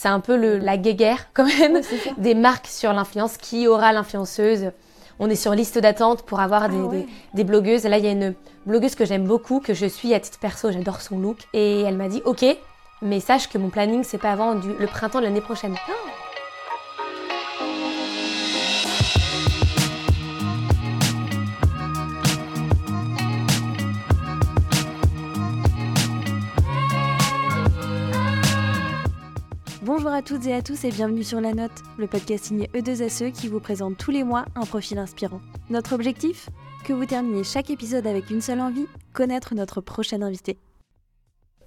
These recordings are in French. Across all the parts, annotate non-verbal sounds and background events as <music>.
c'est un peu le, la guéguerre quand même des marques sur l'influence. Qui aura l'influenceuse? On est sur liste d'attente pour avoir des, ah des, blogueuses. Là, il y a une blogueuse que j'aime beaucoup, que je suis à titre perso, j'adore son look. Et elle m'a dit, ok, mais sache que mon planning, c'est pas avant le printemps de l'année prochaine. Ah. Bonjour à toutes et à tous et bienvenue sur La Note, le podcast signé E2SE qui vous présente tous les mois un profil inspirant. Notre objectif? Que vous terminiez chaque épisode avec une seule envie, connaître notre prochaine invité.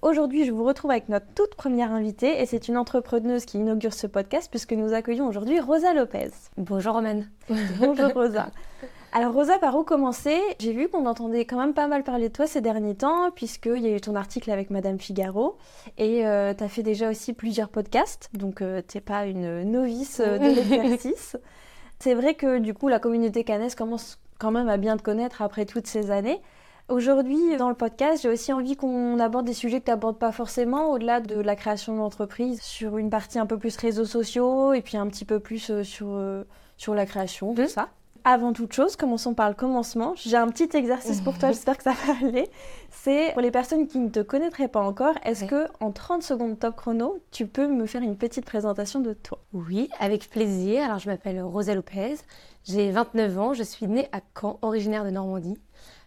Aujourd'hui, je vous retrouve avec notre toute première invitée et c'est une entrepreneuse qui inaugure ce podcast puisque nous accueillons aujourd'hui Rosa Lopez. Bonjour Romane. Bonjour Rosa. <laughs> Alors Rosa, par où commencer? J'ai vu qu'on entendait quand même pas mal parler de toi ces derniers temps, puisqu'il y a eu ton article avec Madame Figaro, et euh, tu as fait déjà aussi plusieurs podcasts, donc euh, t'es pas une novice euh, de <laughs> l'exercice. C'est vrai que du coup la communauté cannaise commence quand même à bien te connaître après toutes ces années. Aujourd'hui, dans le podcast, j'ai aussi envie qu'on aborde des sujets que tu n'abordes pas forcément, au-delà de la création d'entreprise, sur une partie un peu plus réseaux sociaux et puis un petit peu plus sur, sur la création, tout ça. Avant toute chose, commençons par le commencement. J'ai un petit exercice pour toi, <laughs> j'espère que ça va aller. C'est pour les personnes qui ne te connaîtraient pas encore, est-ce que en 30 secondes top chrono, tu peux me faire une petite présentation de toi? Oui, avec plaisir. Alors je m'appelle Rosa Lopez, j'ai 29 ans, je suis née à Caen, originaire de Normandie.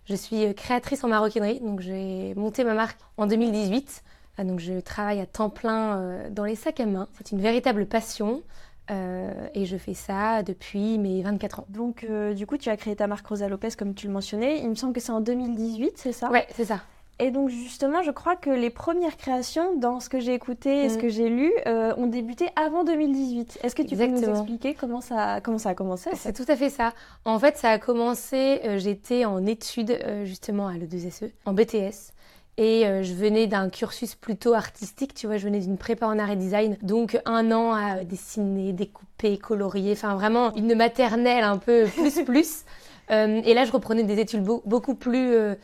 Je suis euh, créatrice en maroquinerie, donc j'ai monté ma marque en 2018. Ah, donc je travaille à temps plein euh, dans les sacs à main. C'est une véritable passion. Euh, et je fais ça depuis mes 24 ans. Donc, euh, du coup, tu as créé ta marque Rosa Lopez, comme tu le mentionnais. Il me semble que c'est en 2018, c'est ça? Ouais, c'est ça. Et donc, justement, je crois que les premières créations, dans ce que j'ai écouté et ce mm. que j'ai lu, euh, ont débuté avant 2018. Est-ce que tu peux nous expliquer comment ça, comment ça a commencé C'est tout à fait ça. En fait, ça a commencé, j'étais en études, justement, à l'E2SE, en BTS. Et euh, je venais d'un cursus plutôt artistique, tu vois, je venais d'une prépa en art et design. Donc un an à dessiner, découper, colorier, enfin vraiment une maternelle un peu plus <laughs> plus. Euh, et là, je reprenais des études beaucoup plus, euh,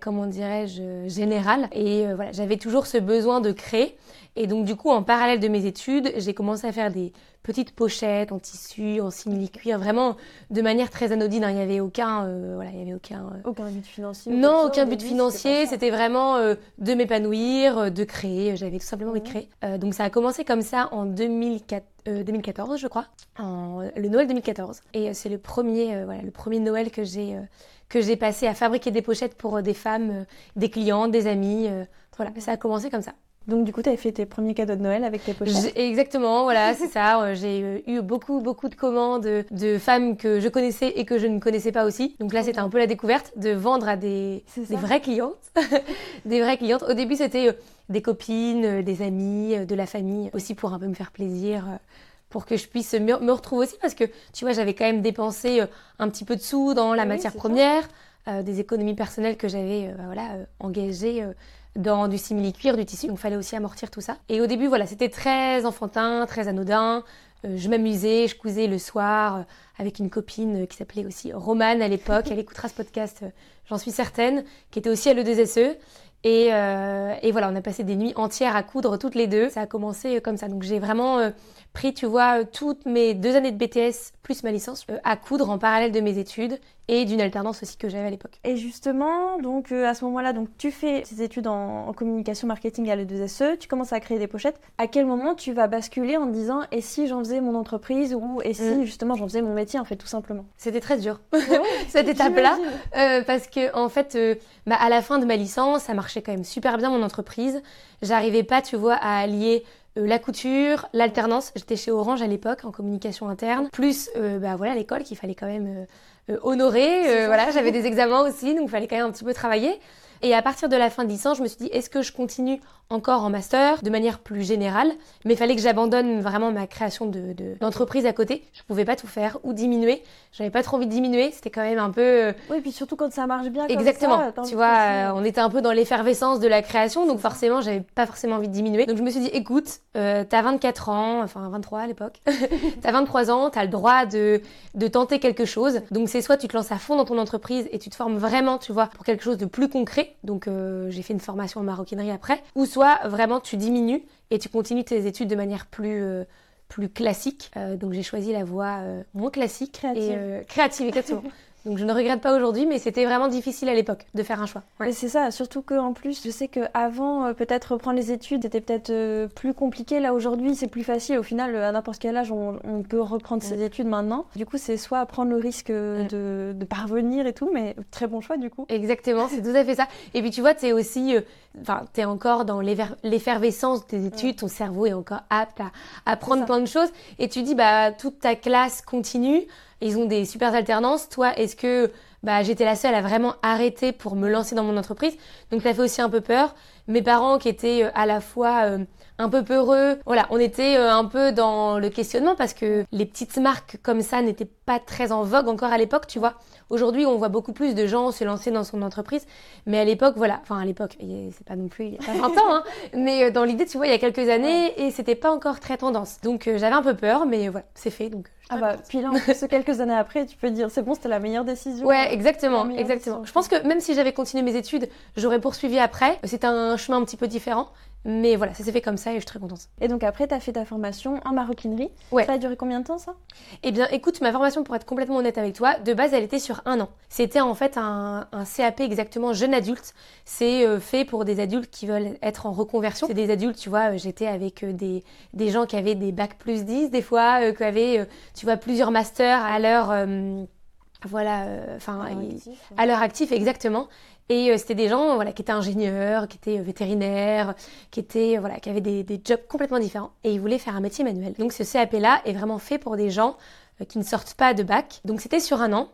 comment dirais-je, générales. Et voilà, j'avais toujours ce besoin de créer. Et donc, du coup, en parallèle de mes études, j'ai commencé à faire des petites pochettes en tissu, en simili-cuir, vraiment de manière très anodine. Hein. Il n'y avait aucun, euh, voilà, il y avait aucun, euh, aucun but financier. Non, aucun but financier. C'était vraiment euh, de m'épanouir, de créer. J'avais tout simplement envie de créer. donc, ça a commencé comme ça en 2004, 2014, je crois, en, le Noël 2014. Et c'est le premier, voilà, le premier Noël que j'ai que j'ai passé à fabriquer des pochettes pour des femmes, des clients, des amis. voilà, ça a commencé comme ça. Donc du coup, tu avais fait tes premiers cadeaux de Noël avec tes pochettes Exactement, voilà, c'est ça. Euh, j'ai euh, eu beaucoup, beaucoup de commandes de femmes que je connaissais et que je ne connaissais pas aussi. Donc là, c'était un peu la découverte de vendre à des, des vraies clientes. <laughs> des vraies clientes. Au début, c'était euh, des copines, des amis, de la famille, aussi pour un peu me faire plaisir pour que je puisse me, retrouver aussi parce que tu vois j'avais quand même dépensé un petit peu de sous dans la matière première, des économies personnelles que j'avais voilà engagées dans du simili-cuir, du tissu. Donc, il fallait aussi amortir tout ça. Et au début, voilà, c'était très enfantin, très anodin. Euh, je m'amusais, je cousais le soir euh, avec une copine euh, qui s'appelait aussi Romane à l'époque. <laughs> Elle écoutera ce podcast, j'en suis certaine, qui était aussi à l'E2SE. Et, et, voilà, on a passé des nuits entières à coudre toutes les deux. Ça a commencé comme ça. Donc j'ai vraiment pris, tu vois, toutes mes deux années de BTS plus ma licence à coudre en parallèle de mes études et d'une alternance aussi que j'avais à l'époque. Et justement, donc euh, à ce moment-là, donc tu fais tes études en, communication marketing à l'E2SE, tu commences à créer des pochettes. À quel moment tu vas basculer en disant et si j'en faisais mon entreprise ou et si mm. justement j'en faisais mon métier en fait tout simplement? C'était très dur <laughs> cette étape-là euh, parce que en fait, euh, bah, à la fin de ma licence, ça marchait quand même super bien mon entreprise. J'arrivais pas, tu vois, à allier la couture, l'alternance. J'étais chez Orange à l'époque en communication interne, plus bah voilà l'école qu'il fallait quand même euh, honorée. Euh, voilà, j'avais <laughs> des examens aussi, donc il fallait quand même un petit peu travailler. Et à partir de la fin de licence, je me suis dit, est-ce que je continue encore en master de manière plus générale? Mais il fallait que j'abandonne vraiment ma création de, d'entreprise à côté. Je pouvais pas tout faire ou diminuer. J'avais pas trop envie de diminuer. C'était quand même un peu. Euh, oui, et puis surtout quand ça marche bien. Exactement. tu vois, euh, on était un peu dans l'effervescence de la création, donc forcément, j'avais pas forcément envie de diminuer. Donc je me suis dit, écoute, euh, t'as 24 ans, enfin 23 à l'époque. <laughs> t'as 23 ans, t'as le droit de, de tenter quelque chose. Donc c'est soit tu te lances à fond dans ton entreprise et tu te formes vraiment, tu vois, pour quelque chose de plus concret. Donc j'ai fait une formation en maroquinerie après, ou soit vraiment tu diminues et tu continues tes études de manière plus plus classique. donc j'ai choisi la voie moins classique créative. et créative exactement. <laughs> Donc je ne regrette pas aujourd'hui, mais c'était vraiment difficile à l'époque de faire un choix. Ouais. C'est ça, surtout qu'en plus, je sais qu'avant, euh, peut-être reprendre les études était peut-être euh, plus compliqué. Là aujourd'hui, c'est plus facile. Au final, à n'importe quel âge, on, peut reprendre ses études maintenant. Du coup, c'est soit prendre le risque euh, de, de, parvenir et tout, mais très bon choix du coup. Exactement, c'est tout à fait ça. Et puis tu vois, es aussi, enfin, tu es encore dans l'effervescence de tes études, ton cerveau est encore apte à apprendre plein de choses. Et tu dis, bah, toute ta classe continue ils ont des super alternances. Toi, est-ce que bah, j'étais la seule à vraiment arrêter pour me lancer dans mon entreprise? Donc ça fait aussi un peu peur. Mes parents qui étaient euh, à la fois euh, un peu peureux, voilà, on était euh, un peu dans le questionnement parce que les petites marques comme ça n'étaient pas très en vogue encore à l'époque, tu vois. Aujourd'hui, on voit beaucoup plus de gens se lancer dans son entreprise, mais à l'époque, voilà, enfin à l'époque, c'est pas non plus il y a pas 20 ans, hein, <laughs> mais dans l'idée, tu vois, il y a quelques années, et c'était pas encore très tendance. Donc j'avais un peu peur, mais voilà, c'est fait, donc ah bah, puis là, en plus, <laughs> quelques années après, tu peux dire, c'est bon, c'était la meilleure décision. Ouais, exactement, exactement. Je pense que même si j'avais continué mes études, j'aurais poursuivi après. C'est un chemin un petit peu différent. Mais voilà, ça s'est fait comme ça et je suis très contente. Et donc après, tu as fait ta formation en maroquinerie. Ouais. Ça a duré combien de temps ça? Eh bien, écoute, ma formation, pour être complètement honnête avec toi, de base, elle était sur un an. C'était en fait un, CAP exactement jeune adulte. C'est euh, fait pour des adultes qui veulent être en reconversion. C'est des adultes, tu vois, euh, j'étais avec euh, des, des gens qui avaient des bacs plus 10 des fois, qui avaient, tu vois, plusieurs masters à leur voilà, enfin, à leur actif, exactement. Et euh, c'était des gens voilà, qui étaient ingénieurs, qui étaient euh, vétérinaires, qui, étaient, euh, voilà, qui avaient des, des, jobs complètement différents. Et ils voulaient faire un métier manuel. Donc ce CAP-là est vraiment fait pour des gens qui ne sortent pas de bac. Donc c'était sur un an.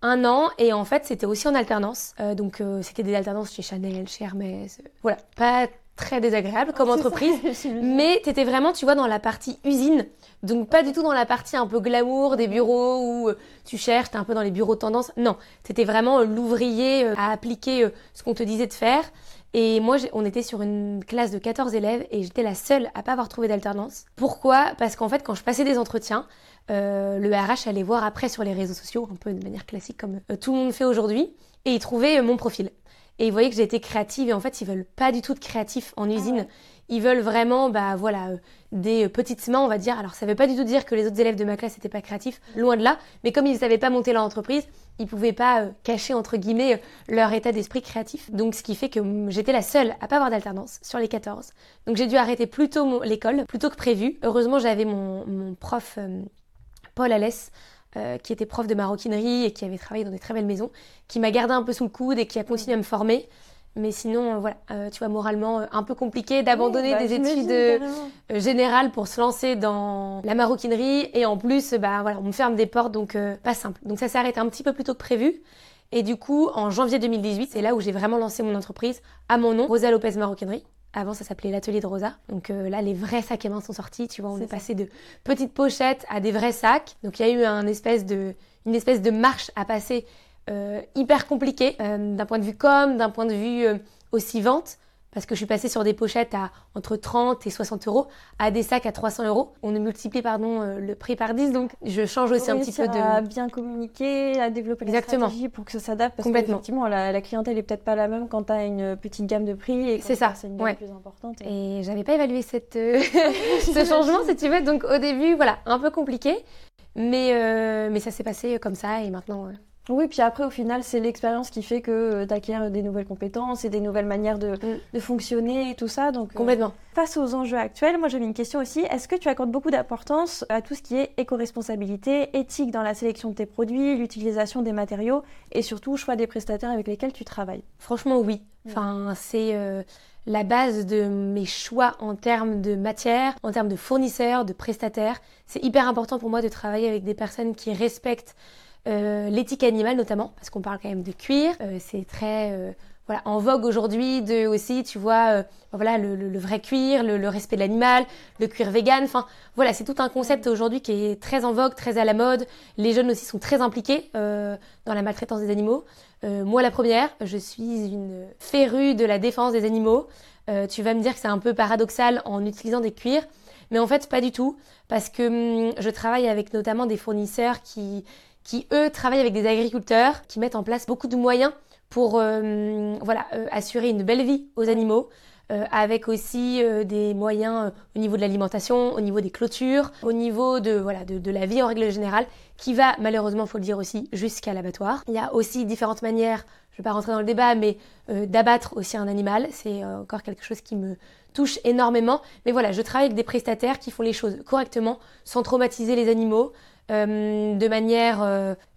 Un an, et en fait c'était aussi en alternance. donc c'était des alternances chez Chanel, chez Hermès. voilà, pas très désagréable comme entreprise. <laughs> mais tu étais vraiment, tu vois, dans la partie usine. Donc pas du tout dans la partie un peu glamour des bureaux où euh, tu cherches, t'es un peu dans les bureaux de tendance. Non, c'était vraiment euh, l'ouvrier euh, à appliquer ce qu'on te disait de faire. Et moi, on était sur une classe de 14 élèves et j'étais la seule à pas avoir trouvé d'alternance. Pourquoi? Parce qu'en fait, quand je passais des entretiens, le RH allait voir après sur les réseaux sociaux, un peu de manière classique comme tout le monde fait aujourd'hui, et il trouvait mon profil. Et ils voyaient que j'étais créative et en fait, ils veulent pas du tout de créatif en ah usine. Ils veulent vraiment, bah voilà, des petites mains, on va dire. Alors, ça veut pas du tout dire que les autres élèves de ma classe n'étaient pas créatifs, loin de là. Mais comme ils ne savaient pas monter leur entreprise, ils pouvaient pas euh, cacher entre guillemets euh, leur état d'esprit créatif. Donc, ce qui fait que j'étais la seule à pas avoir d'alternance sur les 14. Donc, j'ai dû arrêter plus tôt l'école, plutôt que prévu. Heureusement, j'avais mon, prof Paul Alès. qui était prof de maroquinerie et qui avait travaillé dans des très belles maisons, qui m'a gardé un peu sous le coude et qui a continué à me former. Mais sinon, euh, voilà, euh, tu vois, moralement, euh, un peu compliqué d'abandonner bah, des études générales pour se lancer dans la maroquinerie. Et en plus, bah voilà, on me ferme des portes, donc pas simple. Donc ça s'est arrêté un petit peu plus tôt que prévu. Et du coup, en janvier 2018, c'est là où j'ai vraiment lancé mon entreprise à mon nom, Rosa Lopez Maroquinerie. Avant, ça s'appelait l'atelier de Rosa. Donc là, les vrais sacs à main sont sortis. Tu vois, on est, passé de petites pochettes à des vrais sacs. Donc il y a eu un espèce de, une espèce de marche à passer euh, hyper compliqué euh, d'un point de vue com, d'un point de vue euh, aussi vente, parce que je suis passée sur des pochettes à entre 30 et 60 euros, à des sacs à 300 euros. On a multiplié pardon, le prix par 10, donc je change aussi un petit peu de... à bien communiquer, à développer Exactement. pour que ça s'adapte, parce Complètement. qu'effectivement, la, la, clientèle est peut-être pas la même quand tu as une petite gamme de prix et c'est ça. c'est une gamme plus importante. Et, et j'avais pas évalué cette, <laughs> ce changement, si tu veux, donc au début, voilà, un peu compliqué, mais, mais ça s'est passé comme ça, et maintenant... Oui, puis après, au final, c'est l'expérience qui fait que euh, tu acquiers des nouvelles compétences et des nouvelles manières de, mm. fonctionner et tout ça. Donc, euh, Complètement. face aux enjeux actuels, moi j'avais une question aussi. Est-ce que tu accordes beaucoup d'importance à tout ce qui est éco-responsabilité, éthique dans la sélection de tes produits, l'utilisation des matériaux et surtout choix des prestataires avec lesquels tu travailles? Franchement, oui. Mm. Enfin, c'est euh, la base de mes choix en termes de matière, en termes de fournisseurs, de prestataires. C'est hyper important pour moi de travailler avec des personnes qui respectent euh, l'éthique animale notamment, parce qu'on parle quand même de cuir. Euh, c'est très euh, voilà, en vogue aujourd'hui de aussi, tu vois, voilà, le, vrai cuir, le, respect de l'animal, le cuir vegan. Enfin, voilà, c'est tout un concept aujourd'hui qui est très en vogue, très à la mode. Les jeunes aussi sont très impliqués dans la maltraitance des animaux. moi, la première, je suis une férue de la défense des animaux. tu vas me dire que c'est un peu paradoxal en utilisant des cuirs, mais en fait, pas du tout, parce que hum, je travaille avec notamment des fournisseurs qui qui eux travaillent avec des agriculteurs, qui mettent en place beaucoup de moyens pour euh, voilà, euh, assurer une belle vie aux animaux, avec aussi des moyens au niveau de l'alimentation, au niveau des clôtures, au niveau de, voilà, de, la vie en règle générale, qui va malheureusement, faut le dire aussi, jusqu'à l'abattoir. Il y a aussi différentes manières je ne vais pas rentrer dans le débat, mais euh, d'abattre aussi un animal, c'est euh, encore quelque chose qui me touche énormément. Mais voilà, je travaille avec des prestataires qui font les choses correctement, sans traumatiser les animaux, euh, de manière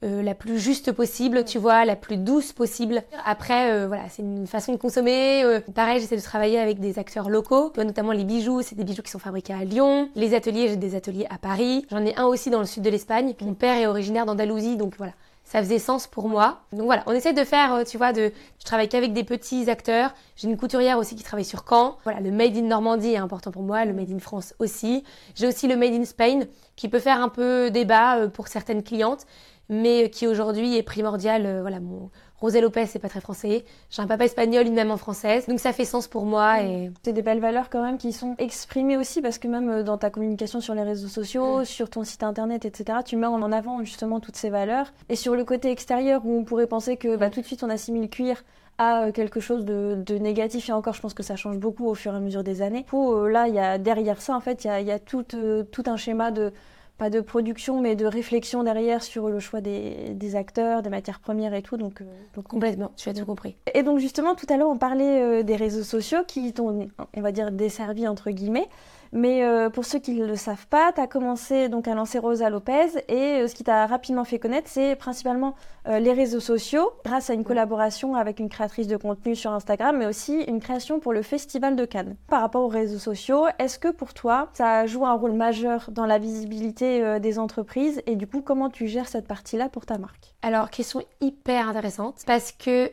la plus juste possible, tu vois, la plus douce possible. Après, voilà, c'est une façon de consommer. pareil, j'essaie de travailler avec des acteurs locaux, notamment les bijoux, c'est des bijoux qui sont fabriqués à Lyon. Les ateliers, j'ai des ateliers à Paris. J'en ai un aussi dans le sud de l'Espagne. Mon père est originaire d'Andalousie, donc voilà ça faisait sens pour moi. Donc voilà, on essaie de faire, euh, tu vois, de, je travaille qu'avec des petits acteurs. J'ai une couturière aussi qui travaille sur Caen. Voilà, le Made in Normandie est important pour moi, le Made in France aussi. J'ai aussi le Made in Spain qui peut faire un peu débat euh, pour certaines clientes, mais qui aujourd'hui est primordial. Euh, voilà, mon, Rosé Lopez, c'est pas très français. J'ai un papa espagnol, une maman française. Donc ça fait sens pour moi. Et... C'est des belles valeurs quand même qui sont exprimées aussi parce que même euh, dans ta communication sur les réseaux sociaux, sur ton site internet, etc., tu mets en avant justement toutes ces valeurs. Et sur le côté extérieur où on pourrait penser que bah, tout de suite on assimile cuir à euh, quelque chose de, négatif et encore je pense que ça change beaucoup au fur et à mesure des années. Pour, euh, là, il y a derrière ça en fait, il y a, tout, tout un schéma de pas de production, mais de réflexion derrière sur le choix des, acteurs, des matières premières et tout. Donc, euh, complètement, tu as tout compris. Et donc justement, tout à l'heure, on parlait euh, des réseaux sociaux qui t'ont, on va dire, desservi entre guillemets. Mais euh, pour ceux qui ne le savent pas, tu as commencé donc à lancer Rosa Lopez et euh, ce qui t'a rapidement fait connaître, c'est principalement euh, les réseaux sociaux grâce à une collaboration avec une créatrice de contenu sur Instagram, mais aussi une création pour le Festival de Cannes. Par rapport aux réseaux sociaux, est-ce que pour toi, ça joue un rôle majeur dans la visibilité des entreprises? Et du coup, comment tu gères cette partie-là pour ta marque? Alors, question hyper intéressante parce que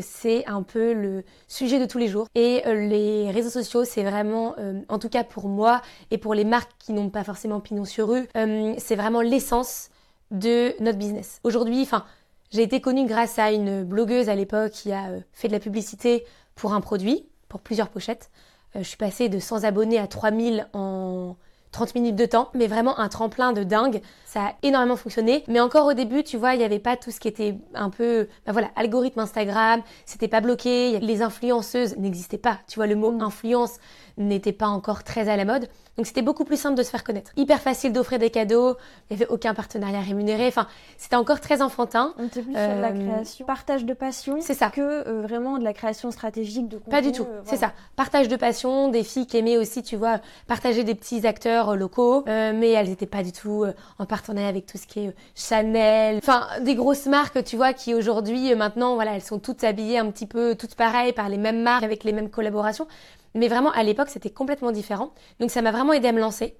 c'est un peu le sujet de tous les jours et les réseaux sociaux, c'est vraiment, en tout cas pour moi et pour les marques qui n'ont pas forcément pignon sur rue, euh, c'est vraiment l'essence de notre business. Aujourd'hui, enfin, j'ai été connue grâce à une blogueuse à l'époque qui a euh, fait de la publicité pour un produit, pour plusieurs pochettes. Euh, je suis passée de 100 abonnés à 3000 en 30 minutes de temps, mais vraiment un tremplin de dingue. Ça a énormément fonctionné. Mais encore au début, tu vois, il n'y avait pas tout ce qui était un peu, bah voilà, algorithme Instagram, c'était pas bloqué, les influenceuses n'existaient pas. Tu vois, le mot mm. influence n'était pas encore très à la mode. Donc c'était beaucoup plus simple de se faire connaître. Hyper facile d'offrir des cadeaux, il n'y avait aucun partenariat rémunéré, enfin c'était encore très enfantin. On était plus sur la euh, création, partage de passion c'est ça. que euh, vraiment de la création stratégique de contenu. Pas du tout, euh, c'est ça. Partage de passion, des filles qui aimaient aussi, tu vois, partager des petits acteurs locaux, mais elles n'étaient pas du tout en partenariat avec tout ce qui est Chanel, enfin des grosses marques, tu vois, qui aujourd'hui maintenant, voilà, elles sont toutes habillées un petit peu toutes pareilles par les mêmes marques avec les mêmes collaborations. Mais vraiment, à l'époque, c'était complètement différent. Donc ça m'a vraiment aidé à me lancer.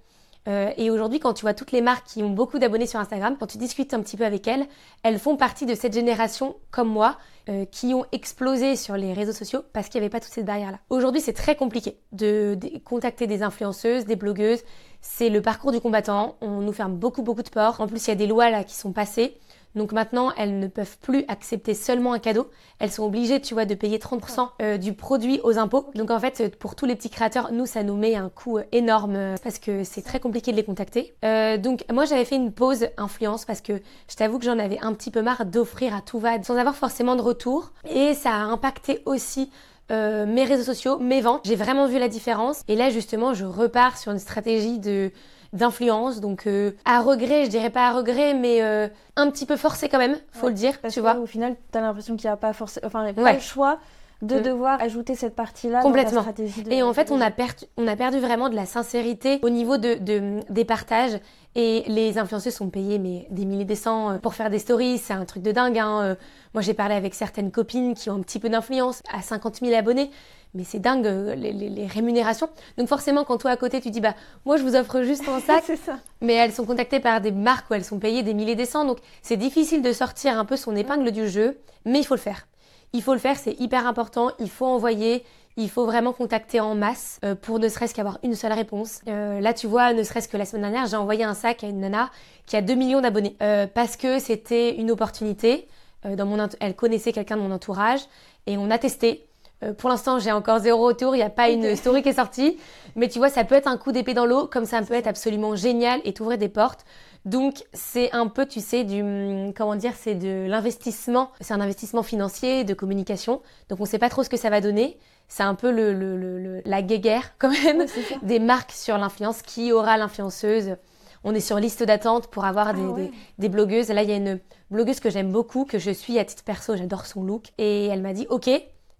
Euh, et aujourd'hui, quand tu vois toutes les marques qui ont beaucoup d'abonnés sur Instagram, quand tu discutes un petit peu avec elles, elles font partie de cette génération comme moi, euh, qui ont explosé sur les réseaux sociaux parce qu'il n'y avait pas toutes ces barrières-là. Aujourd'hui, c'est très compliqué de, de, contacter des influenceuses, des blogueuses. C'est le parcours du combattant. On nous ferme beaucoup, beaucoup de portes. En plus, il y a des lois là qui sont passées donc maintenant, elles ne peuvent plus accepter seulement un cadeau. Elles sont obligées, tu vois, de payer 30% euh, du produit aux impôts. Donc en fait, pour tous les petits créateurs, nous, ça nous met un coût euh, énorme euh, parce que c'est très compliqué de les contacter. donc moi, j'avais fait une pause influence parce que je t'avoue que j'en avais un petit peu marre d'offrir à tout va sans avoir forcément de retour. Et ça a impacté aussi mes réseaux sociaux, mes ventes. J'ai vraiment vu la différence. Et là, justement, je repars sur une stratégie de d'influence. Donc euh, à regret, je dirais pas à regret, mais euh, un petit peu forcé quand même, faut le dire, tu vois. Au final, tu as l'impression qu'il n'y a pas forcément, enfin, pas le choix de mm. devoir ajouter cette partie-là Complètement. Dans stratégie et en fait, on a, perdu, on a perdu vraiment de la sincérité au niveau de, de des partages. Et les influenceurs sont payés mais des milliers des cents euh, pour faire des stories, c'est un truc de dingue. Hein. Moi, j'ai parlé avec certaines copines qui ont un petit peu d'influence, à 50 000 abonnés mais c'est dingue euh, les, rémunérations. Donc forcément, quand toi à côté, tu dis bah moi je vous offre juste un sac, <laughs> ça. mais elles sont contactées par des marques où elles sont payées des milliers des cents, donc c'est difficile de sortir un peu son épingle du jeu, mais il faut le faire. Il faut le faire, c'est hyper important. Il faut envoyer. Il faut vraiment contacter en masse euh, pour ne serait-ce qu'avoir une seule réponse. Euh, là, tu vois, ne serait-ce que la semaine dernière, j'ai envoyé un sac à une nana qui a 2 millions d'abonnés parce que c'était une opportunité. dans mon elle connaissait quelqu'un de mon entourage et on a testé. Euh, pour l'instant, j'ai encore zéro retour. Il n'y a pas une story qui est sortie. Mais tu vois, ça peut être un coup d'épée dans l'eau, comme ça peut être absolument génial et t'ouvrir des portes. Donc, c'est un peu, tu sais, du, hum, comment dire, c'est de l'investissement. C'est un investissement financier, de communication. Donc, on ne sait pas trop ce que ça va donner. c'est un peu le, le, le, la guéguerre <laughs> quand même des marques sur l'influence. Qui aura l'influenceuse? On est sur liste d'attente pour avoir ah des, des, blogueuses. Là, il y a une blogueuse que j'aime beaucoup, que je suis à titre perso, j'adore son look. Et elle m'a dit, ok,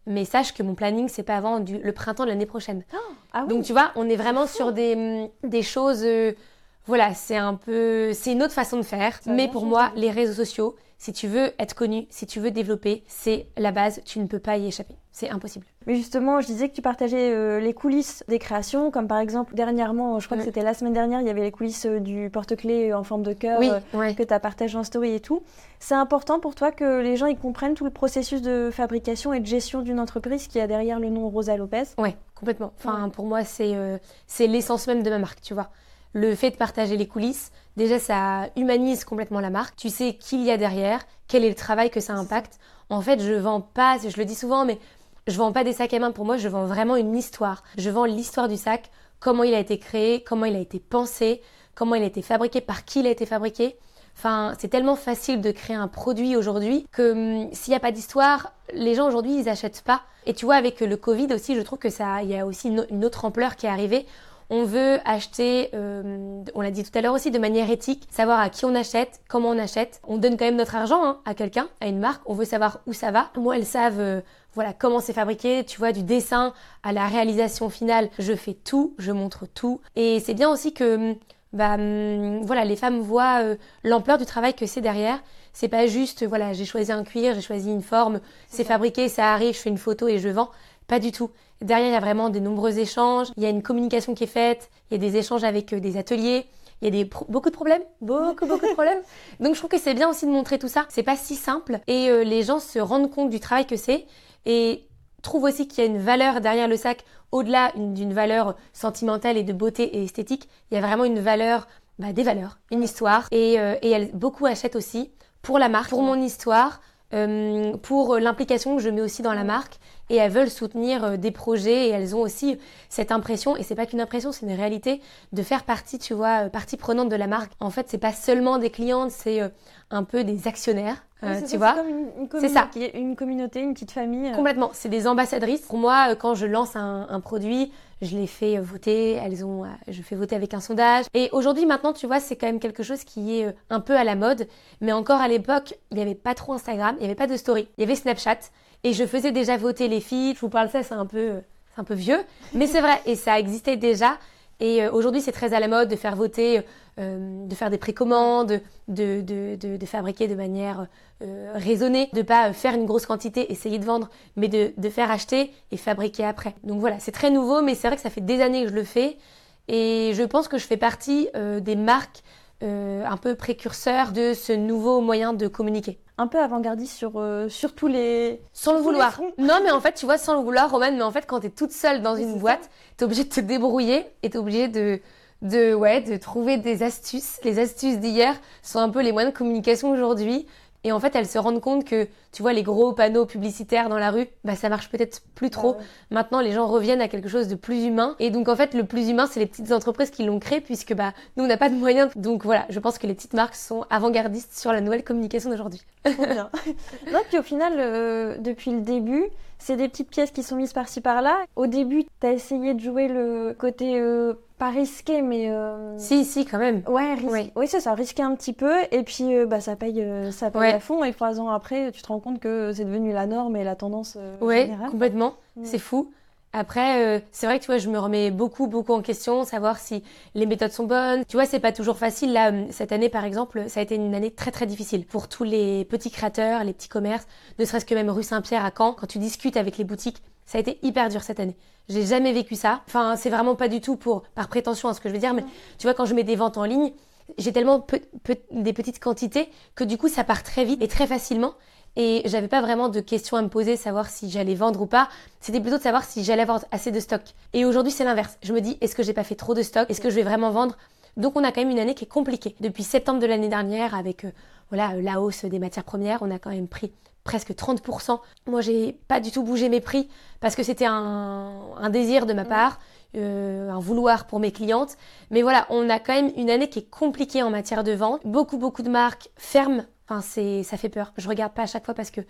mais sache que mon planning, c'est pas avant du, le printemps de l'année prochaine. Ah, ah Donc tu vois, on est vraiment sur des, des choses... Euh, voilà, c'est un peu... C'est une autre façon de faire. Mais pour moi, les réseaux sociaux, si tu veux être connu, si tu veux développer, c'est la base, tu ne peux pas y échapper. C'est impossible. Mais justement, je disais que tu partageais euh, les coulisses des créations, comme par exemple dernièrement, je crois que c'était la semaine dernière, il y avait les coulisses euh, du porte-clés en forme de cœur euh, que tu as partagé en story et tout. C'est important pour toi que les gens ils comprennent tout le processus de fabrication et de gestion d'une entreprise qui a derrière le nom Rosa Lopez? Oui, complètement. Enfin, pour moi, c'est c'est l'essence même de ma marque, tu vois le fait de partager les coulisses, déjà ça humanise complètement la marque. Tu sais qui il y a derrière, quel est le travail que ça impacte. En fait, je vends pas, je le dis souvent, mais je vends pas des sacs à main pour moi, je vends vraiment une histoire. Je vends l'histoire du sac, comment il a été créé, comment il a été pensé, comment il a été fabriqué, par qui il a été fabriqué. Enfin, c'est tellement facile de créer un produit aujourd'hui que hum, s'il n'y a pas d'histoire, les gens aujourd'hui ils achètent pas. Et tu vois, avec le Covid aussi, je trouve que ça, il y a aussi une autre ampleur qui est arrivée on veut acheter, euh, on l'a dit tout à l'heure aussi, de manière éthique, savoir à qui on achète, comment on achète. On donne quand même notre argent hein, à quelqu'un, à une marque. On veut savoir où ça va. Moi, elles savent, euh, voilà, comment c'est fabriqué. Tu vois, du dessin à la réalisation finale, je fais tout, je montre tout. Et c'est bien aussi que, bah, hum, voilà, les femmes voient euh, l'ampleur du travail que c'est derrière. C'est pas juste, voilà, j'ai choisi un cuir, j'ai choisi une forme, c'est fabriqué, ça arrive, je fais une photo et je vends. Pas du tout. Derrière, il y a vraiment de nombreux échanges, il y a une communication qui est faite, il y a des échanges avec euh, des ateliers, il y a des beaucoup de problèmes, beaucoup beaucoup de problèmes. <laughs> Donc je trouve que c'est bien aussi de montrer tout ça. C'est pas si simple et euh, les gens se rendent compte du travail que c'est et trouvent aussi qu'il y a une valeur derrière le sac au-delà d'une valeur sentimentale et de beauté et esthétique. Il y a vraiment une valeur, bah, des valeurs, une histoire et, euh, et elles, beaucoup achètent aussi pour la marque, pour mon histoire, euh, pour l'implication que je mets aussi dans la marque et elles veulent soutenir euh, des projets et elles ont aussi cette impression et c'est pas qu'une impression c'est une réalité de faire partie tu vois euh, partie prenante de la marque en fait c'est pas seulement des clientes c'est un peu des actionnaires tu vois c'est ça une communauté une petite famille complètement c'est des ambassadrices pour moi quand je lance un, un produit je les fais voter, elles ont, je fais voter avec un sondage. Et aujourd'hui, maintenant, tu vois, c'est quand même quelque chose qui est euh, un peu à la mode. Mais encore à l'époque, il n'y avait pas trop Instagram, il n'y avait pas de story. Il y avait Snapchat. Et je faisais déjà voter les filles. Je vous parle ça, c'est un peu, c'est un peu vieux. Mais c'est vrai. Et ça existait déjà. Et euh, aujourd'hui, c'est très à la mode de faire voter euh, de faire des précommandes, de, de, de, fabriquer de manière euh, raisonnée, de pas faire une grosse quantité, essayer de vendre, mais de, de faire acheter et fabriquer après. Donc voilà, c'est très nouveau, mais c'est vrai que ça fait des années que je le fais. Et je pense que je fais partie des marques un peu précurseurs de ce nouveau moyen de communiquer. Un peu avant-gardiste sur, sur tous les... Sans le vouloir. Non, mais en fait, tu vois, sans le vouloir, Romane, mais en fait, quand tu es toute seule dans une boîte, tu es obligée de te débrouiller et tu es obligée de de, ouais, de trouver des astuces. Les astuces d'hier sont un peu les moyens de communication aujourd'hui. Et en fait, elles se rendent compte que, tu vois, les gros panneaux publicitaires dans la rue, bah, ça marche peut-être plus trop. Maintenant, les gens reviennent à quelque chose de plus humain. Et donc, en fait, le plus humain, c'est les petites entreprises qui l'ont créé, puisque, bah, nous, on n'a pas de moyens. Donc, voilà, je pense que les petites marques sont avant-gardistes sur la nouvelle communication d'aujourd'hui. bien. non, puis au final, euh, depuis le début, c'est des petites pièces qui sont mises par-ci par-là. Au début, tu as essayé de jouer le côté euh, pas risqué, mais. Euh, si, si, quand même. Ouais, oui, oui c'est ça, risqué un petit peu. Et puis, euh, bah, ça paye, ça paye à fond. Et trois ans après, tu te rends compte que c'est devenu la norme et la tendance. ouais, complètement. C'est fou. Après, euh, c'est vrai que tu vois, je me remets beaucoup, beaucoup en question, savoir si les méthodes sont bonnes. Tu vois, c'est pas toujours facile. Là, euh, cette année, par exemple, ça a été une année très, très difficile pour tous les petits créateurs, les petits commerces, ne serait-ce que même rue Saint-Pierre à Caen. Quand tu discutes avec les boutiques, ça a été hyper dur cette année. J'ai jamais vécu ça. Enfin, c'est vraiment pas du tout pour par prétention à ce que je veux dire, mais tu vois, quand je mets des ventes en ligne, j'ai tellement peu, des petites quantités que du coup, ça part très vite et très facilement et j'avais pas vraiment de questions à me poser, savoir si j'allais vendre ou pas. C'était plutôt de savoir si j'allais avoir assez de stock. Et aujourd'hui, c'est l'inverse. Je me dis, est-ce que j'ai pas fait trop de stock? Est-ce que je vais vraiment vendre? Donc, on a quand même une année qui est compliquée. Depuis septembre de l'année dernière, avec euh, voilà la hausse des matières premières, on a quand même pris presque 30%. Moi, j'ai pas du tout bougé mes prix parce que c'était un, un, désir de ma part, euh, un vouloir pour mes clientes. Mais voilà, on a quand même une année qui est compliquée en matière de vente. Beaucoup, beaucoup de marques ferment Enfin, c'est, ça fait peur. Je regarde pas à chaque fois parce que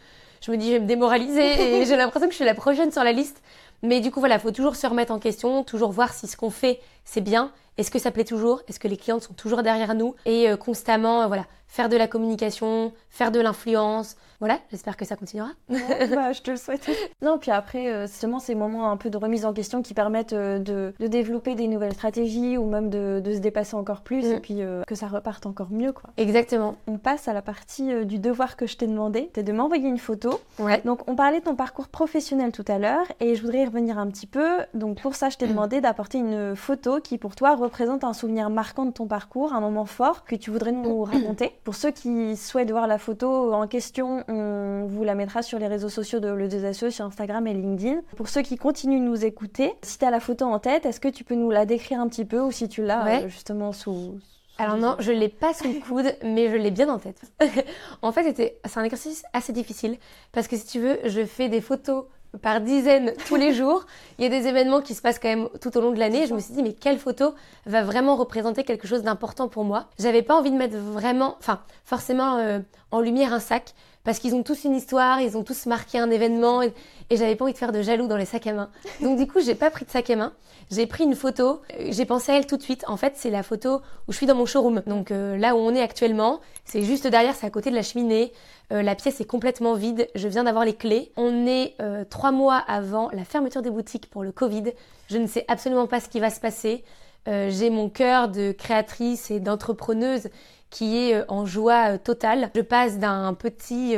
je me dis je vais me démoraliser <laughs> et j'ai l'impression que je suis la prochaine sur la liste. Mais du coup, voilà, faut toujours se remettre en question, toujours voir si ce qu'on fait, c'est bien. Est-ce que ça plaît toujours? Est-ce que les clientes sont toujours derrière nous? Et euh, constamment, voilà, faire de la communication, faire de l'influence. Voilà, j'espère que ça continuera. <laughs> bah, je te le souhaite. Non, puis après, euh, seulement ces moments un peu de remise en question qui permettent euh, de, de, développer des nouvelles stratégies ou même de, de se dépasser encore plus mm. et puis euh, que ça reparte encore mieux. Quoi. Exactement. On passe à la partie du devoir que je t'ai demandé, c'est de m'envoyer une photo. Ouais. Donc, on parlait de ton parcours professionnel tout à l'heure et je voudrais y revenir un petit peu. Donc, pour ça, je t'ai demandé d'apporter une photo qui, pour toi, représente un souvenir marquant de ton parcours, un moment fort que tu voudrais nous <clears throat> raconter. Pour ceux qui souhaitent voir la photo en question, on vous la mettra sur les réseaux sociaux de Le 2 sur Instagram et LinkedIn. Pour ceux qui continuent de nous écouter, si tu as la photo en tête, est-ce que tu peux nous la décrire un petit peu ou si tu l'as euh, justement sous, alors non, je l'ai pas sous le coude, mais je l'ai bien en tête. <laughs> en fait, c'est un exercice assez difficile parce que si tu veux, je fais des photos par dizaines tous les jours. Il y a des événements qui se passent quand même tout au long de l'année. Je me suis dit, mais quelle photo va vraiment représenter quelque chose d'important pour moi? J'avais pas envie de mettre vraiment, enfin, forcément euh, en lumière un sac, parce qu'ils ont tous une histoire, ils ont tous marqué un événement, et, j'avais pas envie de faire de jaloux dans les sacs à main. Donc du coup, j'ai pas pris de sac à main. J'ai pris une photo, euh, j'ai pensé à elle tout de suite. En fait, c'est la photo où je suis dans mon showroom. Donc euh, là où on est actuellement, c'est juste derrière, c'est à côté de la cheminée. Euh, la pièce est complètement vide. Je viens d'avoir les clés. On est trois mois avant la fermeture des boutiques pour le Covid. Je ne sais absolument pas ce qui va se passer. j'ai mon cœur de créatrice et d'entrepreneuse qui est en joie totale. Je passe d'un petit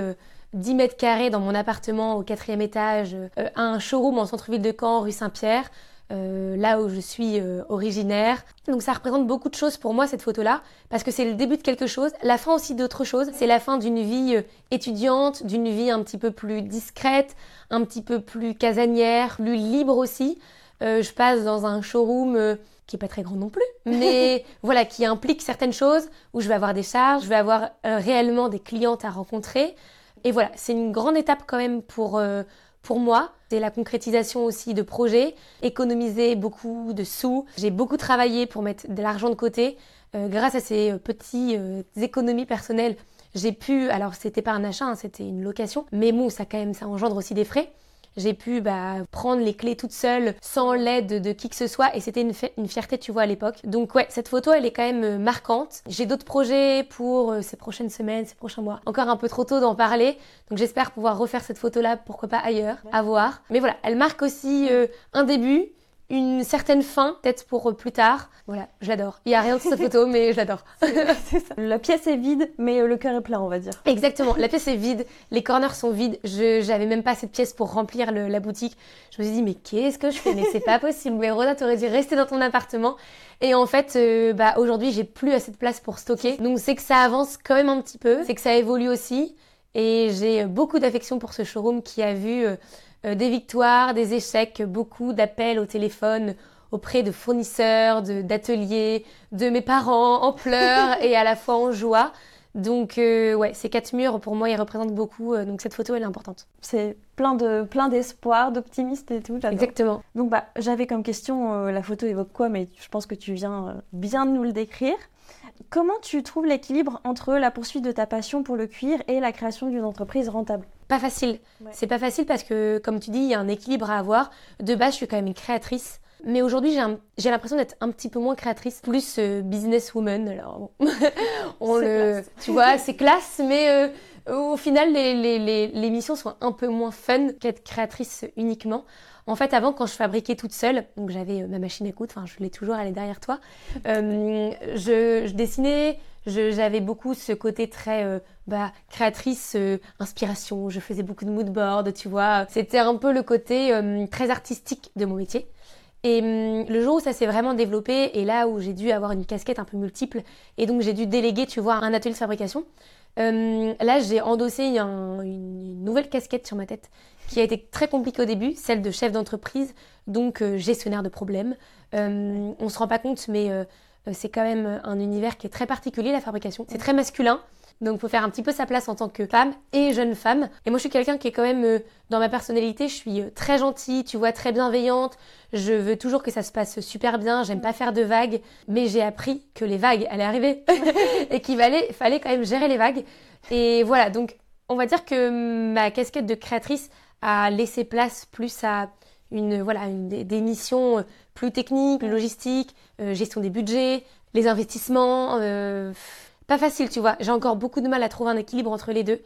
10 mètres carrés dans mon appartement au quatrième étage à un showroom en centre-ville de Caen, rue Saint-Pierre. Euh, là où je suis euh, originaire. Donc ça représente beaucoup de choses pour moi cette photo-là, parce que c'est le début de quelque chose, la fin aussi d'autre chose. C'est la fin d'une vie euh, étudiante, d'une vie un petit peu plus discrète, un petit peu plus casanière, plus libre aussi. je passe dans un showroom qui est pas très grand non plus, <laughs> mais voilà, qui implique certaines choses où je vais avoir des charges, je vais avoir réellement des clientes à rencontrer. Et voilà, c'est une grande étape quand même pour pour moi, c'est la concrétisation aussi de projets, économiser beaucoup de sous. J'ai beaucoup travaillé pour mettre de l'argent de côté. Euh, grâce à ces euh, petites euh, économies personnelles, j'ai pu, alors c'était pas un achat, hein, c'était une location, mais bon, ça quand même, ça engendre aussi des frais j'ai pu bah, prendre les clés toute seule sans l'aide de qui que ce soit et c'était une, une, fierté tu vois à l'époque. Donc ouais, cette photo elle est quand même euh, marquante. J'ai d'autres projets pour euh, ces prochaines semaines, ces prochains mois. Encore un peu trop tôt d'en parler, donc j'espère pouvoir refaire cette photo là, pourquoi pas ailleurs, à voir. Mais voilà, elle marque aussi euh, un début une certaine fin, peut-être pour plus tard. Voilà, je l'adore. Il y a rien sur cette photo, <laughs> mais je l'adore. La pièce est vide, mais euh, le cœur est plein, on va dire. Exactement. La <laughs> pièce est vide, les corners sont vides. Je j'avais même pas cette pièce pour remplir la boutique. Je me suis dit mais qu'est-ce que je fais? Mais c'est pas possible. Mais Rosa, t'aurais dû rester dans ton appartement. Et en fait, euh, bah aujourd'hui, j'ai plus assez de place pour stocker. Donc c'est que ça avance quand même un petit peu. C'est que ça évolue aussi. Et j'ai beaucoup d'affection pour ce showroom qui a vu euh, euh, des victoires, des échecs, beaucoup d'appels au téléphone auprès de fournisseurs, d'ateliers, de, mes parents en pleurs <laughs> et à la fois en joie. Donc euh, ouais, ces quatre murs pour moi ils représentent beaucoup. Euh, donc cette photo elle est importante. C'est plein de plein d'espoir, d'optimisme et tout. Exactement. Donc bah j'avais comme question la photo évoque quoi, mais je pense que tu viens bien de nous le décrire. Comment tu trouves l'équilibre entre la poursuite de ta passion pour le cuir et la création d'une entreprise rentable? Pas facile. C'est pas facile parce que, comme tu dis, il y a un équilibre à avoir. De base, je suis quand même une créatrice. Mais aujourd'hui, j'ai l'impression d'être un petit peu moins créatrice, plus euh, businesswoman. Alors, <laughs> on le, tu vois, <laughs> c'est classe, mais euh, au final, les, les, les missions sont un peu moins fun qu'être créatrice uniquement. En fait, avant, quand je fabriquais toute seule, donc j'avais euh, ma machine à coudre, enfin, je l'ai toujours, elle est derrière toi, euh, je, dessinais, j'avais beaucoup ce côté très euh, bah, créatrice, inspiration, je faisais beaucoup de mood board, tu vois. C'était un peu le côté très artistique de mon métier. Et hum, le jour où ça s'est vraiment développé, et là où j'ai dû avoir une casquette un peu multiple, et donc j'ai dû déléguer, tu vois, un atelier de fabrication, là j'ai endossé une nouvelle casquette sur ma tête qui a été très compliquée au début, celle de chef d'entreprise, donc euh, gestionnaire de problèmes. Euh, on se rend pas compte, mais euh, c'est quand même un univers qui est très particulier, la fabrication. C'est très masculin. Donc, il faut faire un petit peu sa place en tant que femme et jeune femme. Et moi, je suis quelqu'un qui est quand même, dans ma personnalité, je suis très gentille, tu vois, très bienveillante. Je veux toujours que ça se passe super bien. J'aime pas faire de vagues. Mais j'ai appris que les vagues allaient arriver <laughs> et qu'il fallait quand même gérer les vagues. Et voilà. Donc, on va dire que ma casquette de créatrice à laisser place plus à une voilà des, missions plus techniques, plus logistiques, gestion des budgets, les investissements. pas facile, tu vois. J'ai encore beaucoup de mal à trouver un équilibre entre les deux.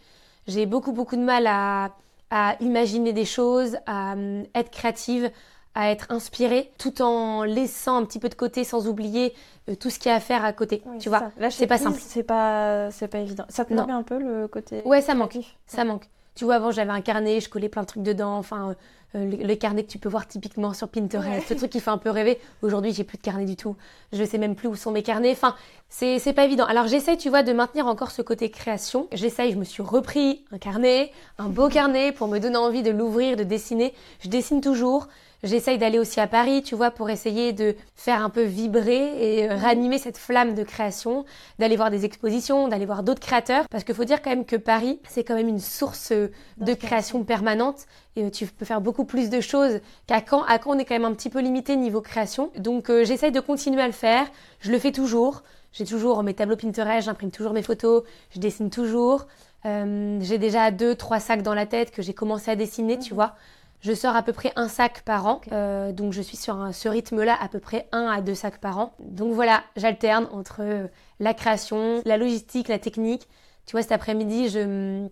J'ai beaucoup beaucoup de mal à, à imaginer des choses, à être créative, à être inspirée, tout en laissant un petit peu de côté, sans oublier euh, tout ce qu'il y a à faire à côté. tu vois, c'est pas simple. C'est pas, c'est pas évident. Ça te manque un peu le côté. Ouais, ça manque. Ça manque. Tu vois, avant j'avais un carnet, je collais plein de trucs dedans. Enfin, euh, le, carnet que tu peux voir typiquement sur Pinterest, ce truc qui fait un peu rêver. Aujourd'hui, j'ai plus de carnet du tout. Je sais même plus où sont mes carnets. Enfin, c'est, c'est pas évident. Alors j'essaye, tu vois, de maintenir encore ce côté création. J'essaye, je me suis repris un carnet, un beau carnet pour me donner envie de l'ouvrir, de dessiner. Je dessine toujours. J'essaye d'aller aussi à Paris, tu vois, pour essayer de faire un peu vibrer et euh, ranimer cette flamme de création, d'aller voir des expositions, d'aller voir d'autres créateurs. Parce qu'il faut dire quand même que Paris, c'est quand même une source euh, de création permanente. Et euh, tu peux faire beaucoup plus de choses qu'à Caen. À Caen, on est quand même un petit peu limité niveau création. Donc j'essaye de continuer à le faire. Je le fais toujours. J'ai toujours mes tableaux Pinterest, j'imprime toujours mes photos, je dessine toujours. j'ai déjà deux, trois sacs dans la tête que j'ai commencé à dessiner, tu mhm. vois. Je sors à peu près un sac par an, euh, donc je suis sur ce rythme-là à peu près un à deux sacs par an. Donc voilà, j'alterne entre euh, la création, la logistique, la technique. Tu vois, cet après-midi, je,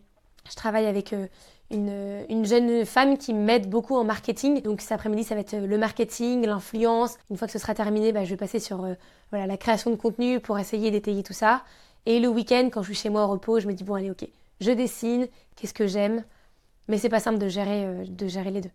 je, travaille avec euh, une, une, jeune femme qui m'aide beaucoup en marketing. Donc cet après-midi, ça va être le marketing, l'influence. Une fois que ce sera terminé, bah, je vais passer sur voilà, la création de contenu pour essayer d'étayer tout ça. Et le week-end, quand je suis chez moi au repos, je me dis, bon allez, ok, je dessine, qu'est-ce que j'aime? Mais c'est pas simple de gérer, euh, de gérer les deux.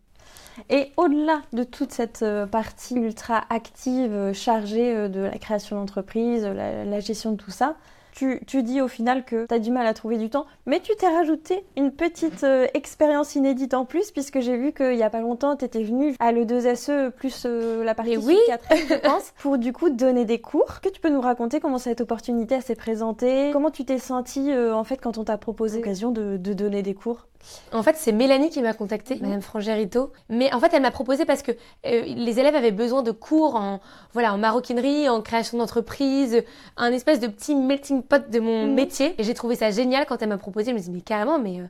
Et au-delà de toute cette euh, partie ultra active, euh, chargée de la création d'entreprise, la, gestion de tout ça, tu, tu, dis au final que tu as du mal à trouver du temps, mais tu t'es rajouté une petite expérience inédite en plus, puisque j'ai vu qu'il y a pas longtemps, tu étais venue à l'E2SE plus la partie oui. je pense, <laughs> pour du coup donner des cours. Que tu peux nous raconter comment cette opportunité s'est présentée? Comment tu t'es sentie en fait quand on t'a proposé l'occasion de, de donner des cours? En fait, c'est Mélanie qui m'a contactée, mhm. Madame Frangerito. Mais en fait, elle m'a proposé parce que euh, les élèves avaient besoin de cours en, voilà, en maroquinerie, en création d'entreprise, un espèce de petit melting pot de mon mhm. métier. Et j'ai trouvé ça génial quand elle m'a proposé. Je me suis dit, mais carrément, mais, euh,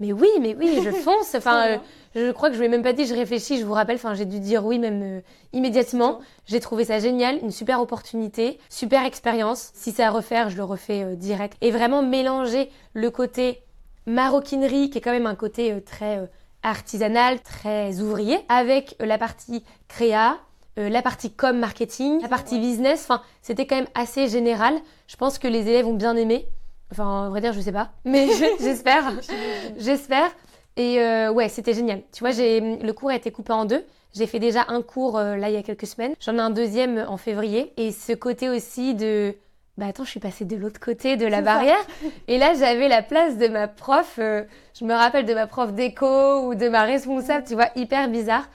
mais oui, mais oui, je <laughs> fonce. Enfin, euh, je crois que je lui ai même pas dit, je réfléchis, je vous rappelle. Enfin, j'ai dû dire oui même immédiatement. J'ai trouvé ça génial, une super opportunité, super expérience. Si c'est à refaire, je le refais direct. Et vraiment mélanger le côté maroquinerie, qui est quand même un côté euh, très euh, artisanal, très ouvrier, avec euh, la partie créa, la partie com marketing, la partie business. Enfin, c'était quand même assez général. Je pense que les élèves ont bien aimé. Enfin, en vrai dire, je sais pas, mais <laughs> j'espère, j'espère. Et ouais, c'était génial. Tu vois, j'ai le cours a été coupé en deux. J'ai fait déjà un cours là il y a quelques semaines. J'en ai un deuxième en février. Et ce côté aussi de bah attends, je suis passée de l'autre côté de la barrière. Et là, j'avais la place de ma prof, euh, je me rappelle de ma prof d'éco ou de ma responsable, tu vois, hyper bizarre.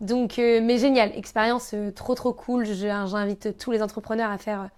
Donc, euh, mais génial, expérience euh, trop trop cool. J'invite tous les entrepreneurs à faire,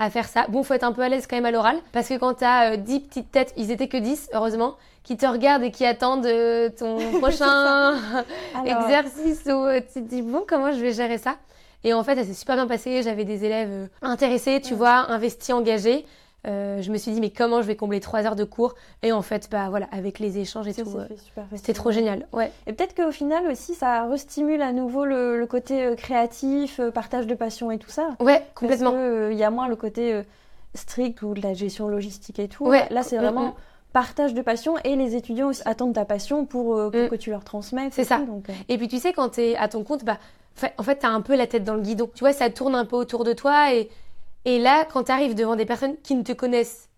à faire ça. Bon, faut être un peu à l'aise quand même à l'oral, parce que quand t'as 10 petites têtes, ils étaient que 10, heureusement, qui te regardent et qui attendent ton <laughs> prochain <laughs> exercice, ou tu te dis, bon, comment je vais gérer ça? Et en fait, ça s'est super bien passé. J'avais des élèves euh, intéressés, tu vois, investis, engagés. Euh, je me suis dit, mais comment je vais combler trois heures de cours? Et en fait, bah voilà, avec les échanges et tout, euh, c'était trop génial. Ouais. Et peut-être qu'au final aussi, ça restimule à nouveau le, côté créatif, partage de passion et tout ça. Ouais, complètement. Parce il y a moins le côté strict ou de la gestion logistique et tout. Ouais. Là, c'est mm, vraiment. Mm. partage de passion et les étudiants aussi attendent ta passion pour, mm. que tu leur transmettes. C'est ça. Et puis tu sais, quand tu es à ton compte, bah, en fait, tu as un peu la tête dans le guidon. Tu vois, ça tourne un peu autour de toi. Et, et là, quand tu arrives devant des personnes qui ne te connaissent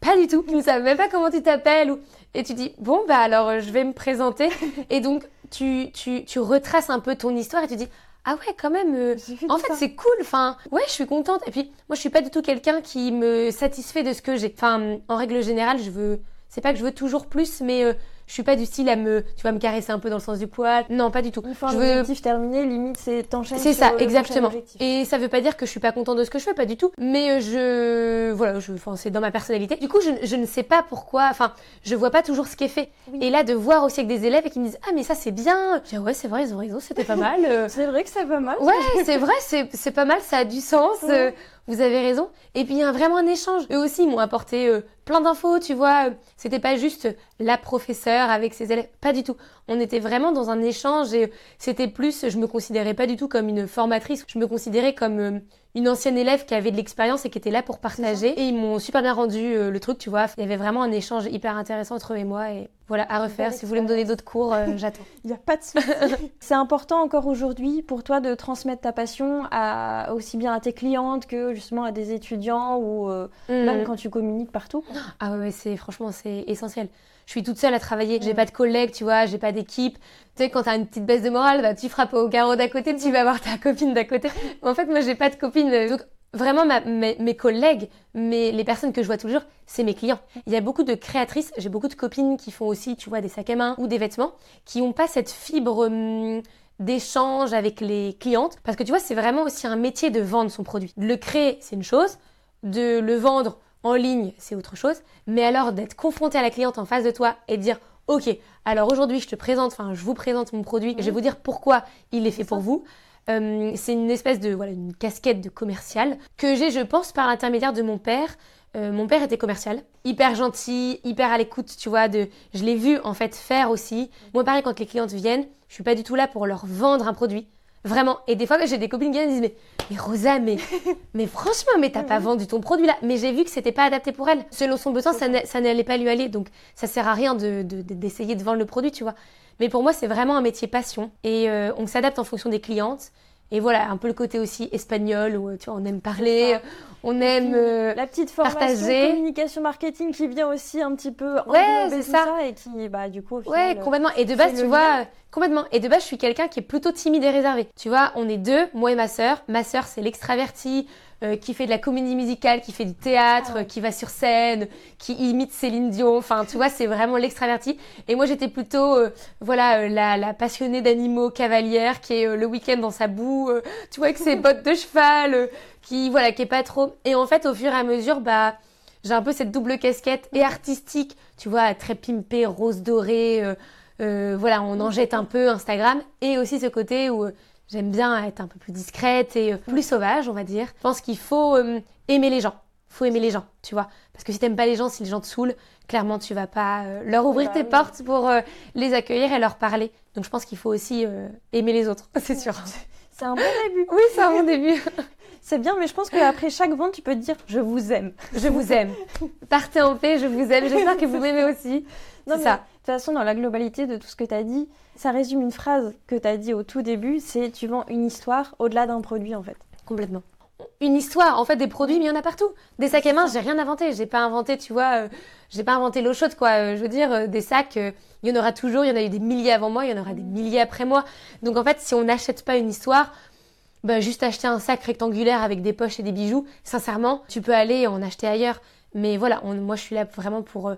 pas du tout, qui ne savent même pas comment tu t'appelles, ou... et tu dis, bon, bah alors je vais me présenter. <laughs> et donc, tu, tu, tu retraces un peu ton histoire et tu dis, ah ouais, quand même. Euh, en fait, c'est cool. Enfin, ouais, je suis contente. Et puis, moi, je suis pas du tout quelqu'un qui me satisfait de ce que j'ai. Enfin, en règle générale, je veux. C'est pas que je veux toujours plus, mais euh, je suis pas du style à me, tu vas me caresser un peu dans le sens du poil. Non, pas du tout. Une fois je un objectif terminé, limite c'est t'enchaînes. C'est ça, exactement. Et ça veut pas dire que je suis pas contente de ce que je fais, pas du tout. Mais euh, je, voilà, je, enfin, c'est dans ma personnalité. Du coup, je, je, ne sais pas pourquoi, enfin, je vois pas toujours ce qui est fait. Et là, de voir aussi avec des élèves qui me disent, ah, mais ça c'est bien. Je dis, ouais, c'est vrai, ils ont raison, c'était pas <laughs> mal. c'est vrai que c'est pas mal. Ouais, c'est vrai, c'est, c'est pas mal, ça a du sens. Euh, vous avez raison. Et puis il y a vraiment un échange. Eux aussi m'ont apporté euh, plein d'infos, tu vois. C'était pas juste la professeure avec ses élèves, pas du tout. On était vraiment dans un échange et c'était plus, je me considérais pas du tout comme une formatrice, je me considérais comme euh, une ancienne élève qui avait de l'expérience et qui était là pour partager. Et ils m'ont super bien rendu euh, le truc, tu vois. Il y avait vraiment un échange hyper intéressant entre eux et moi. Et voilà, à refaire. Si vous voulez me donner d'autres cours, euh, <laughs> j'attends. Il n'y a pas de souci. <laughs> C'est important encore aujourd'hui pour toi de transmettre ta passion à, aussi bien à tes clientes que justement à des étudiants ou euh, Mm. même quand tu communiques partout. Ah ouais, ouais, c'est franchement c'est essentiel. Je suis toute seule à travailler, j'ai pas de collègues, tu vois, j'ai pas d'équipe. Tu sais, quand t'as une petite baisse de morale, bah, tu frappes au carreau d'à côté, tu vas voir ta copine d'à côté. En fait, moi, j'ai pas de copine. Donc, vraiment, ma- mes, mes collègues, mes, les personnes que je vois tous les jours, c'est mes clients. Il y a beaucoup de créatrices, j'ai beaucoup de copines qui font aussi, tu vois, des sacs à main ou des vêtements, qui ont pas cette fibre hum, d'échange avec les clientes. Parce que tu vois, c'est vraiment aussi un métier de vendre son produit. Le créer, c'est une chose. De le vendre en ligne, c'est autre chose. Mais alors d'être confronté à la cliente en face de toi et de dire Ok, alors aujourd'hui je te présente, enfin je vous présente mon produit, et je vais vous dire pourquoi il est fait pour vous. Euh, c'est une espèce de voilà une casquette de commercial que j'ai, je pense, par l'intermédiaire de mon père. Euh, mon père était commercial, hyper gentil, hyper à l'écoute, tu vois. De, je l'ai vu en fait faire aussi. Moi, pareil, quand les clientes viennent, je suis pas du tout là pour leur vendre un produit. Vraiment. Et des fois, j'ai des copines qui et disent mais, mais Rosa, mais, <laughs> mais franchement, mais t'as pas vendu ton produit là. Mais j'ai vu que c'était pas adapté pour elle. Selon son besoin, ça n'a- ça n'allait pas lui aller. Donc, ça sert à rien de- de- de- d'essayer de, vendre le produit, tu vois. Mais pour moi, c'est vraiment un métier passion. Et euh, on s'adapte en fonction des clientes. Et voilà, un peu le côté aussi espagnol où tu vois, on aime parler, on aime. euh, La petite formation partager. communication marketing qui vient aussi un petit peu Ouais, c'est ça. ça. et qui, bah, du coup, au Ouais, final, complètement. Et de base, tu vois, euh, complètement. Et de base, je suis quelqu'un qui est plutôt timide et réservé. Tu vois, on est deux, moi et ma sœur. Ma sœur, c'est l'extravertie euh, qui fait de la comédie musicale, qui fait du théâtre, Ah ouais. euh, qui va sur scène, qui imite Céline Dion. Enfin, tu vois, c'est vraiment l'extravertie. Et moi, j'étais plutôt, euh, voilà, euh, la, la passionnée d'animaux cavalière qui est euh, le week-end dans sa boue, euh, tu vois, avec ses <laughs> bottes de cheval, euh, qui, voilà, qui est pas trop. Et en fait, au fur et à mesure, bah, j'ai un peu cette double casquette et artistique, tu vois, très pimpée, rose dorée, euh, voilà, on en jette un peu Instagram, et aussi ce côté où euh, j'aime bien être un peu plus discrète et euh, plus sauvage, on va dire. Je pense qu'il faut euh, aimer les gens, faut aimer les gens, tu vois, parce que si t'aimes pas les gens, si les gens te saoulent, clairement tu vas pas euh, leur ouvrir Bah tes oui. portes pour euh, les accueillir et leur parler. Donc je pense qu'il faut aussi aimer les autres, <laughs> c'est sûr. C'est un bon début. Oui, c'est un bon début. <laughs> C'est bien, mais je pense qu'après chaque vente, tu peux te dire je vous aime. Je vous aime. <laughs> Partez en paix, je vous aime. J'espère que vous m'aimez aussi. Non, mais ça. De toute façon, dans la globalité de tout ce que tu as dit, ça résume une phrase que tu as dit au tout début, c'est tu vends une histoire au-delà d'un produit en fait. Complètement. Une histoire, en fait, des produits, mais il y en a partout. Des sacs à main, j'ai rien inventé. J'ai pas inventé, tu vois, euh, j'ai pas inventé l'eau chaude, quoi. Euh, je veux dire, euh, des sacs, il y en aura toujours. Il y en a eu des milliers avant moi, il y en aura des milliers après moi. Donc, en fait, si on n'achète pas une histoire, bah, juste acheter un sac rectangulaire avec des poches et des bijoux, sincèrement, tu peux aller en acheter ailleurs. Mais voilà, on- moi, je suis là vraiment pour euh,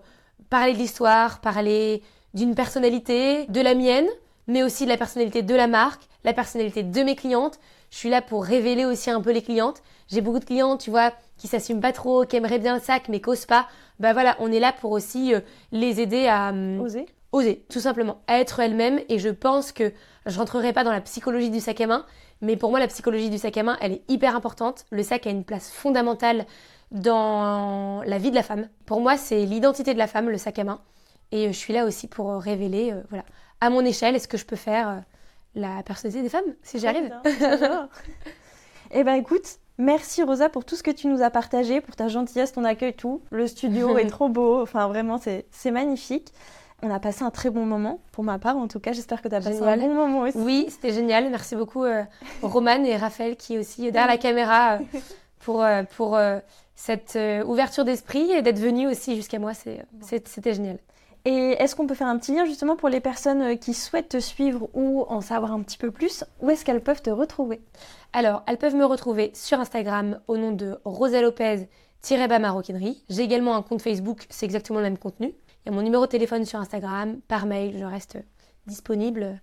parler de l'histoire, parler d'une personnalité, de la mienne, mais aussi de la personnalité de la marque, la personnalité de mes clientes. Je suis là pour révéler aussi un peu les clientes. J'ai beaucoup de clientes, tu vois, qui s'assument pas trop, qui aimeraient bien le sac, mais qui osent pas. Bah voilà, on est là pour aussi euh, les aider à hum, Oser. oser, tout simplement, à être elles-mêmes. Et je pense que je rentrerai pas dans la psychologie du sac à main, mais pour moi, la psychologie du sac à main, elle est hyper importante. Le sac a une place fondamentale dans la vie de la femme. Pour moi, c'est l'identité de la femme, le sac à main. Et euh, je suis là aussi pour euh, révéler, euh, voilà, à mon échelle, est-ce que je peux faire euh, la personnalité des femmes, si j'y arrive? <laughs> Eh ben écoute, merci Rosa pour tout ce que tu nous as partagé, pour ta gentillesse, ton accueil, tout. Le studio <laughs> est trop beau, enfin vraiment c'est magnifique. On a passé un très bon moment, pour ma part en tout cas. J'espère que tu as passé Génial. un bon moment aussi. Oui, c'était génial. Merci beaucoup euh, Romane et Raphaël qui est aussi derrière la caméra euh, pour, euh, pour euh, cette ouverture d'esprit et d'être venu aussi jusqu'à moi. C'était génial. Et est-ce qu'on peut faire un petit lien justement pour les personnes qui souhaitent te suivre ou en savoir un petit peu plus? Où est-ce qu'elles peuvent te retrouver? Alors, elles peuvent me retrouver sur Instagram au nom de Rosa Lopez-bas maroquinerie. J'ai également un compte Facebook, c'est exactement le même contenu. Il y a mon numéro de téléphone sur Instagram, par mail, je reste disponible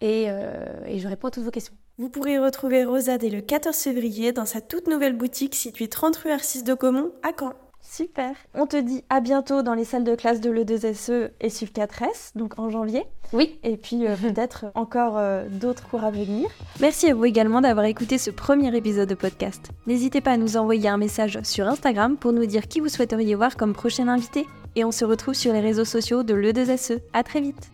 et, euh, et je réponds à toutes vos questions. Vous pourrez retrouver Rosa dès le 14 février dans sa toute nouvelle boutique située 30 rue Arcis de Caumont à Caen. Super. On te dit à bientôt dans les salles de classe de l'E2SE et SUV 4S, donc en janvier. Oui. Et puis euh, <laughs> peut-être encore euh, d'autres cours à venir. Merci à vous également d'avoir écouté ce premier épisode de podcast. N'hésitez pas à nous envoyer un message sur Instagram pour nous dire qui vous souhaiteriez voir comme prochain invité. Et on se retrouve sur les réseaux sociaux de l'E2SE. À très vite.